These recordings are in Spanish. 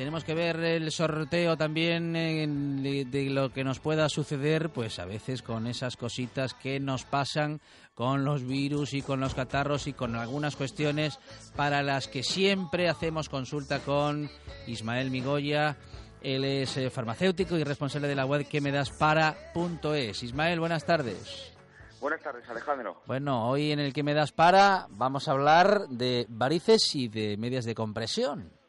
tenemos que ver el sorteo también de, de, lo que nos pueda suceder, pues a veces con esas cositas que nos pasan con los virus y con los catarros y con algunas cuestiones para las que siempre hacemos consulta con Ismael Migoya. Él es eh, farmacéutico y responsable de la web que me das para.es. Ismael, buenas tardes. Buenas tardes, Alejandro. Bueno, hoy en el que me das para vamos a hablar de varices y de medias de compresión.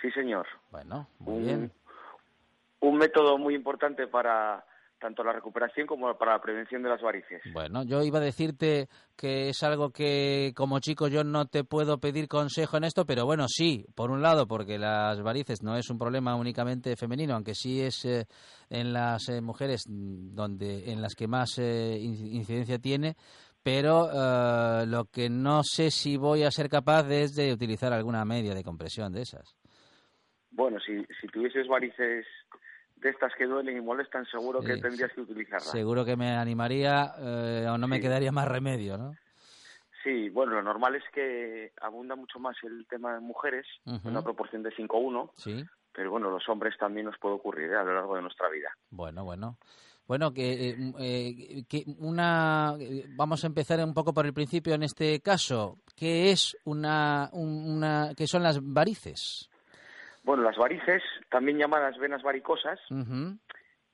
Sí, señor. Bueno, muy bien. Un método muy importante para tanto la recuperación como para la prevención de las varices. Bueno, yo iba a decirte que es algo que como chico yo no te puedo pedir consejo en esto, pero bueno, sí, por un lado, porque las varices no es un problema únicamente femenino, aunque sí es eh, en las eh, mujeres donde en las que más eh, incidencia tiene, pero lo que no sé si voy a ser capaz es de utilizar alguna media de compresión de esas. Bueno, si, si tuvieses varices de estas que duelen y molestan, seguro que tendrías que utilizarlas. Seguro que me animaría eh, o no me quedaría más remedio, ¿no? Sí, bueno, lo normal es que abunda mucho más el tema de mujeres, en una proporción de 5-1. Sí. Pero bueno, los hombres también nos puede ocurrir ¿eh? a lo largo de nuestra vida. Bueno, bueno. Bueno, que, eh, que una vamos a empezar un poco por el principio en este caso. ¿Qué es una, una qué son las varices? Bueno, las varices, también llamadas venas varicosas,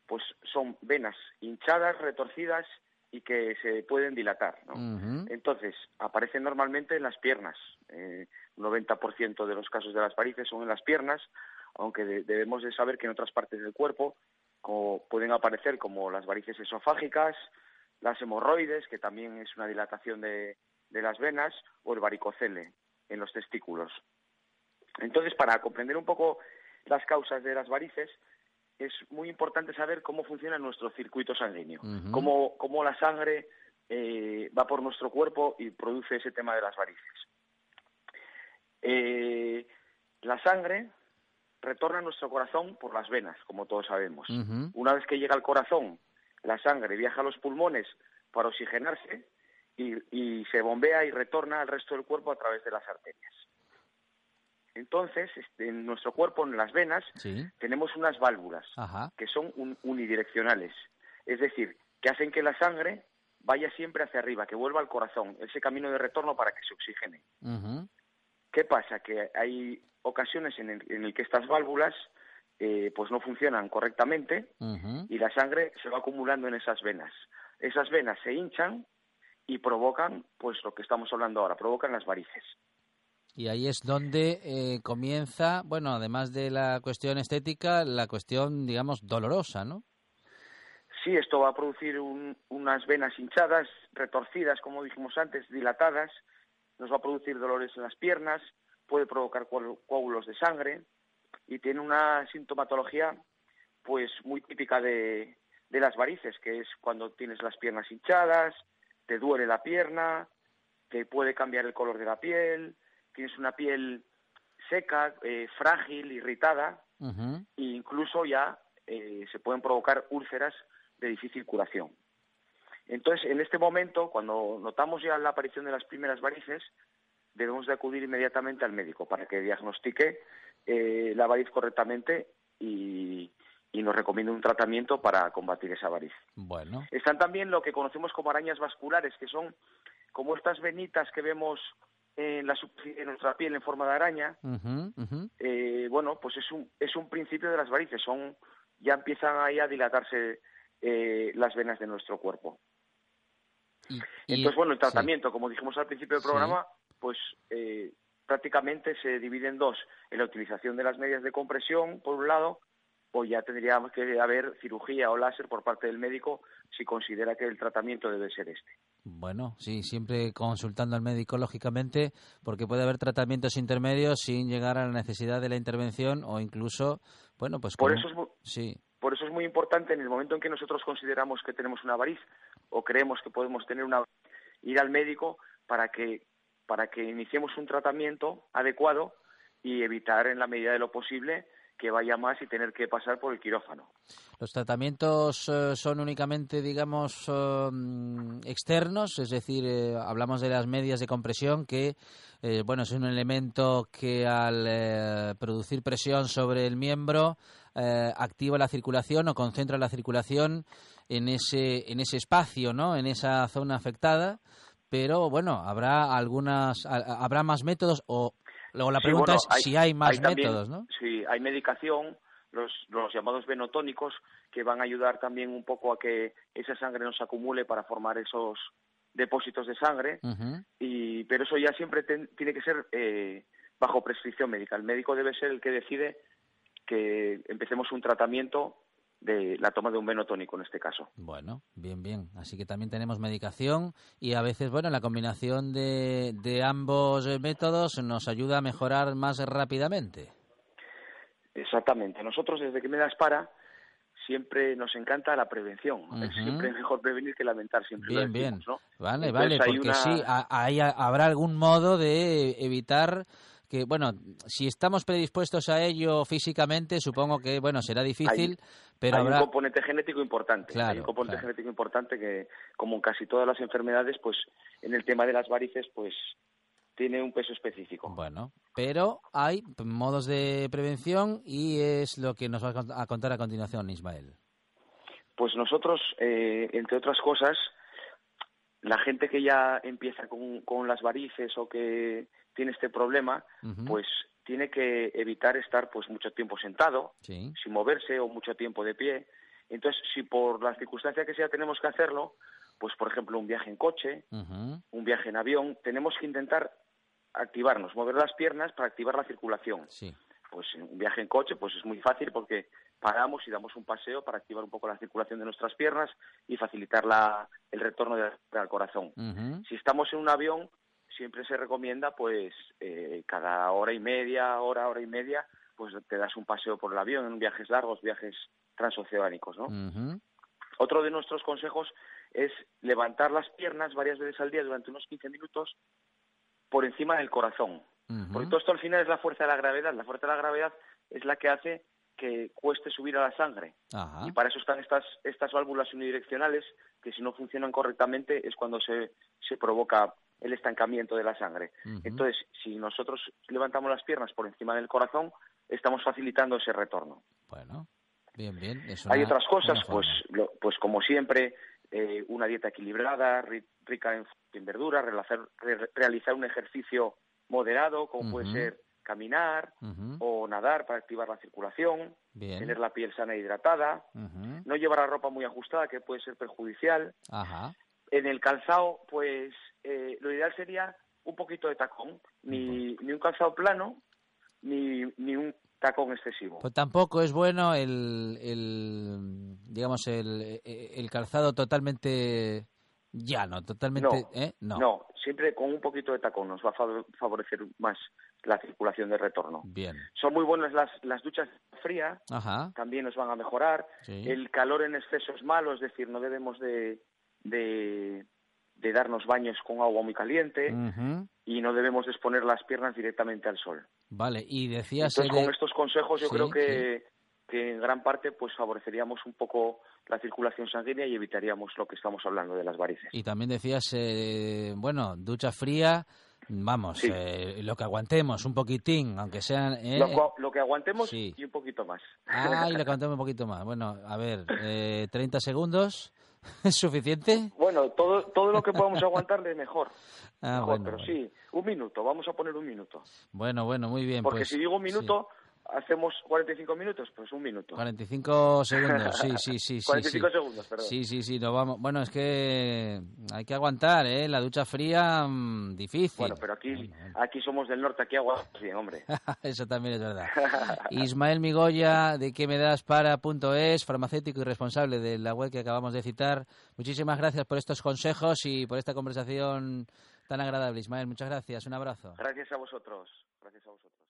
pues son venas hinchadas, retorcidas y que se pueden dilatar. ¿no? Entonces, aparecen normalmente en las piernas. Eh, 90% de los casos de las varices son en las piernas, aunque debemos de saber que en otras partes del cuerpo pueden aparecer como las varices esofágicas, las hemorroides, que también es una dilatación de las venas, o el varicocele en los testículos. Entonces, para comprender un poco las causas de las varices, es muy importante saber cómo funciona nuestro circuito sanguíneo, cómo, la sangre eh, va por nuestro cuerpo y produce ese tema de las varices. Eh, la sangre retorna a nuestro corazón por las venas, como todos sabemos. Una vez que llega al corazón, la sangre viaja a los pulmones para oxigenarse y, y se bombea y retorna al resto del cuerpo a través de las arterias. Entonces, este, en nuestro cuerpo, en las venas, tenemos unas válvulas que son unidireccionales. Es decir, que hacen que la sangre vaya siempre hacia arriba, que vuelva al corazón, ese camino de retorno para que se oxigene. ¿Qué pasa? Que hay ocasiones en el, que estas válvulas eh, pues no funcionan correctamente y la sangre se va acumulando en esas venas. Esas venas se hinchan y provocan, pues lo que estamos hablando ahora, provocan las varices. Y ahí es donde eh, comienza, bueno, además de la cuestión estética, la cuestión, digamos, dolorosa, ¿no? Sí, esto va a producir unas venas hinchadas, retorcidas, como dijimos antes, dilatadas, nos va a producir dolores en las piernas, puede provocar coágulos de sangre y tiene una sintomatología pues muy típica de las varices, que es cuando tienes las piernas hinchadas, te duele la pierna, te puede cambiar el color de la piel, tienes una piel seca, eh, frágil, irritada, e incluso ya eh, se pueden provocar úlceras de difícil curación. Entonces, en este momento, cuando notamos ya la aparición de las primeras varices, debemos de acudir inmediatamente al médico para que diagnostique eh, la variz correctamente y, y, nos recomiende un tratamiento para combatir esa variz. Bueno. Están también lo que conocemos como arañas vasculares, que son como estas venitas que vemos en la de nuestra piel en forma de araña, eh, bueno, pues es un, es un principio de las varices, son, ya empiezan ahí a dilatarse eh, las venas de nuestro cuerpo. Entonces, bueno, el tratamiento, como dijimos al principio del programa, pues eh, prácticamente se divide en dos, en la utilización de las medias de compresión, por un lado, o ya tendríamos que haber cirugía o láser por parte del médico si considera que el tratamiento debe ser este. Bueno, sí, siempre consultando al médico, lógicamente, porque puede haber tratamientos intermedios sin llegar a la necesidad de la intervención o incluso, bueno, pues... Por, eso es muy, sí. por eso es muy importante en el momento en que nosotros consideramos que tenemos una variz o creemos que podemos tener una ir al médico para que, para que iniciemos un tratamiento adecuado y evitar en la medida de lo posible que vaya más y tener que pasar por el quirófano. ¿Los tratamientos eh, son únicamente, digamos, mm, externos? Es decir, eh, hablamos de las medias de compresión que, eh, bueno, es un elemento que al producir presión sobre el miembro activa la circulación o concentra la circulación en ese, en ese espacio, ¿no? En esa zona afectada. Pero, bueno, habrá algunas, habrá más métodos o Luego la pregunta es si hay más métodos, ¿no? Sí, hay medicación, los, los llamados venotónicos, que van a ayudar también un poco a que esa sangre no se acumule para formar esos depósitos de sangre, y, pero eso ya siempre tiene que ser eh, bajo prescripción médica. El médico debe ser el que decide que empecemos un tratamiento de la toma de un venotónico en este caso. Bueno, bien, bien. Así que también tenemos medicación y a veces, bueno, la combinación de, de ambos métodos nos ayuda a mejorar más rápidamente. Exactamente. Nosotros desde que me das para siempre nos encanta la prevención. Siempre es mejor prevenir que lamentar. Siempre bien, bien. Vale, vale, porque sí, ahí habrá algún modo de evitar que, bueno, si estamos predispuestos a ello físicamente, supongo que, bueno, será difícil, pero hay un componente genético importante. hay un componente genético importante que, como en casi todas las enfermedades, pues en el tema de las varices, pues tiene un peso específico. Bueno, pero hay modos de prevención y es lo que nos va a contar a continuación, Ismael. Pues nosotros, eh, entre otras cosas, la gente que ya empieza con, con las varices o que tiene este problema, pues tiene que evitar estar pues mucho tiempo sentado, sin moverse o mucho tiempo de pie. Entonces, si por la circunstancia que sea tenemos que hacerlo, pues por ejemplo un viaje en coche, un viaje en avión, tenemos que intentar activarnos, mover las piernas para activar la circulación. Pues un viaje en coche pues es muy fácil porque paramos y damos un paseo para activar un poco la circulación de nuestras piernas y facilitar la, el retorno al corazón. Si estamos en un avión, siempre se recomienda pues eh, cada hora y media, hora, hora y media, pues te das un paseo por el avión en viajes largos, viajes transoceánicos, ¿no? Otro de nuestros consejos es levantar las piernas varias veces al día durante unos 15 minutos por encima del corazón. Porque todo esto al final es la fuerza de la gravedad. La fuerza de la gravedad es la que hace que cueste subir a la sangre. Y para eso están estas, estas válvulas unidireccionales que si no funcionan correctamente es cuando se, se provoca el estancamiento de la sangre. Entonces, si nosotros levantamos las piernas por encima del corazón, estamos facilitando ese retorno. Bueno, bien, bien. Hay otras cosas, pues, pues como siempre, eh, una dieta equilibrada, rica en, verduras, realizar, realizar un ejercicio moderado, como puede ser caminar o nadar para activar la circulación, tener la piel sana e hidratada, no llevar la ropa muy ajustada, que puede ser perjudicial. En el calzado, pues eh, lo ideal sería un poquito de tacón, ni, ni un calzado plano, ni, ni un tacón excesivo. Pues tampoco es bueno el, el digamos, el, el calzado totalmente llano, totalmente... No, ¿eh? no, no. siempre con un poquito de tacón nos va a favorecer más la circulación de retorno. Bien. Son muy buenas las, las duchas frías, también nos van a mejorar. El calor en exceso es malo, es decir, no debemos de, de, darnos baños con agua muy caliente y no debemos exponer las piernas directamente al sol. Vale, y decías... Entonces, con estos consejos yo creo que, que en gran parte pues favoreceríamos un poco la circulación sanguínea y evitaríamos lo que estamos hablando de las varices. Y también decías, eh, bueno, ducha fría, vamos, eh, lo que aguantemos, un poquitín, aunque sean... Eh, lo, que aguantemos y un poquito más. Ah, y lo que aguantemos un poquito más. Bueno, a ver, eh, 30 segundos. ¿Es suficiente? Bueno, todo, todo lo que podamos aguantar de mejor. Ah, bueno, pero sí, un minuto, vamos a poner un minuto. Bueno, bueno, muy bien. Porque pues, si digo un minuto, hacemos 45 minutos, pues un minuto. 45 segundos, sí, sí, sí. 45 segundos, perdón. Sí, sí, sí, vamos. Bueno, es que hay que aguantar, ¿eh? La ducha fría, mm, difícil. Bueno, pero aquí, aquí somos del norte, aquí agua bien, hombre. Eso también es verdad. Ismael Migoya, de que me das para.es, farmacéutico y responsable de la web que acabamos de citar. Muchísimas gracias por estos consejos y por esta conversación tan agradable, Ismael. Muchas gracias. Un abrazo. Gracias a vosotros. Gracias a vosotros.